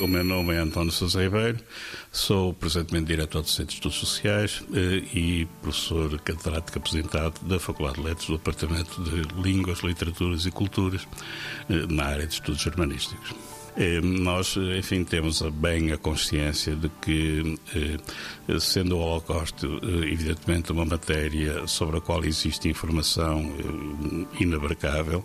O meu nome é António Sousa Ribeiro, sou presentemente diretor do Centro de Estudos Sociais eh, e professor catedrático aposentado da Faculdade de Letras do Departamento de Línguas, Literaturas e Culturas eh, na área de Estudos Germanísticos. Eh, nós, enfim, temos bem a consciência de que, sendo o Holocausto, evidentemente, uma matéria sobre a qual existe informação inabarcável,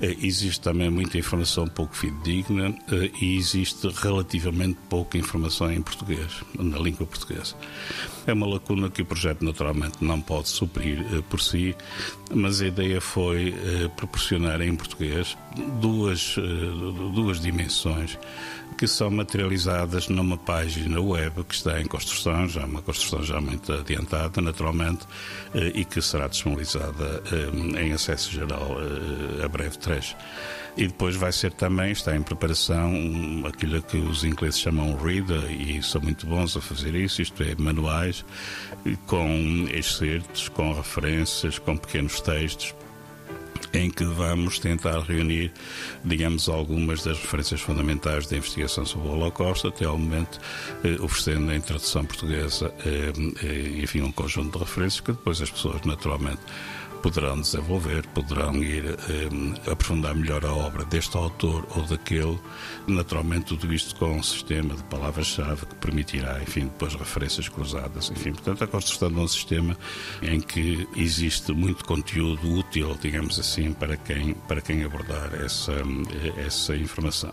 eh, existe também muita informação pouco fidedigna eh, e existe relativamente pouca informação em português, na língua portuguesa. É uma lacuna que o projeto naturalmente não pode suprir eh, por si, mas a ideia foi proporcionar em português duas, duas dimensões que são materializadas numa página web que está em construção, já uma construção já muito adiantada, naturalmente, e que será disponibilizada em acesso geral a breve trecho. E depois vai ser também, está em preparação, aquilo que os ingleses chamam reader, e são muito bons a fazer isso, isto é, manuais, com excertos, com referências, com pequenos textos, em que vamos tentar reunir, digamos, algumas das referências fundamentais da investigação sobre o Holocausto, até ao momento, eh, oferecendo em tradução portuguesa, eh, eh, enfim, um conjunto de referências que depois as pessoas, naturalmente, poderão desenvolver, poderão ir eh, aprofundar melhor a obra deste autor ou daquele, naturalmente tudo isto com um sistema de palavras-chave que permitirá, enfim, depois referências cruzadas, enfim, portanto a construção de um sistema em que existe muito conteúdo útil, digamos assim, para quem, para quem abordar essa, essa informação.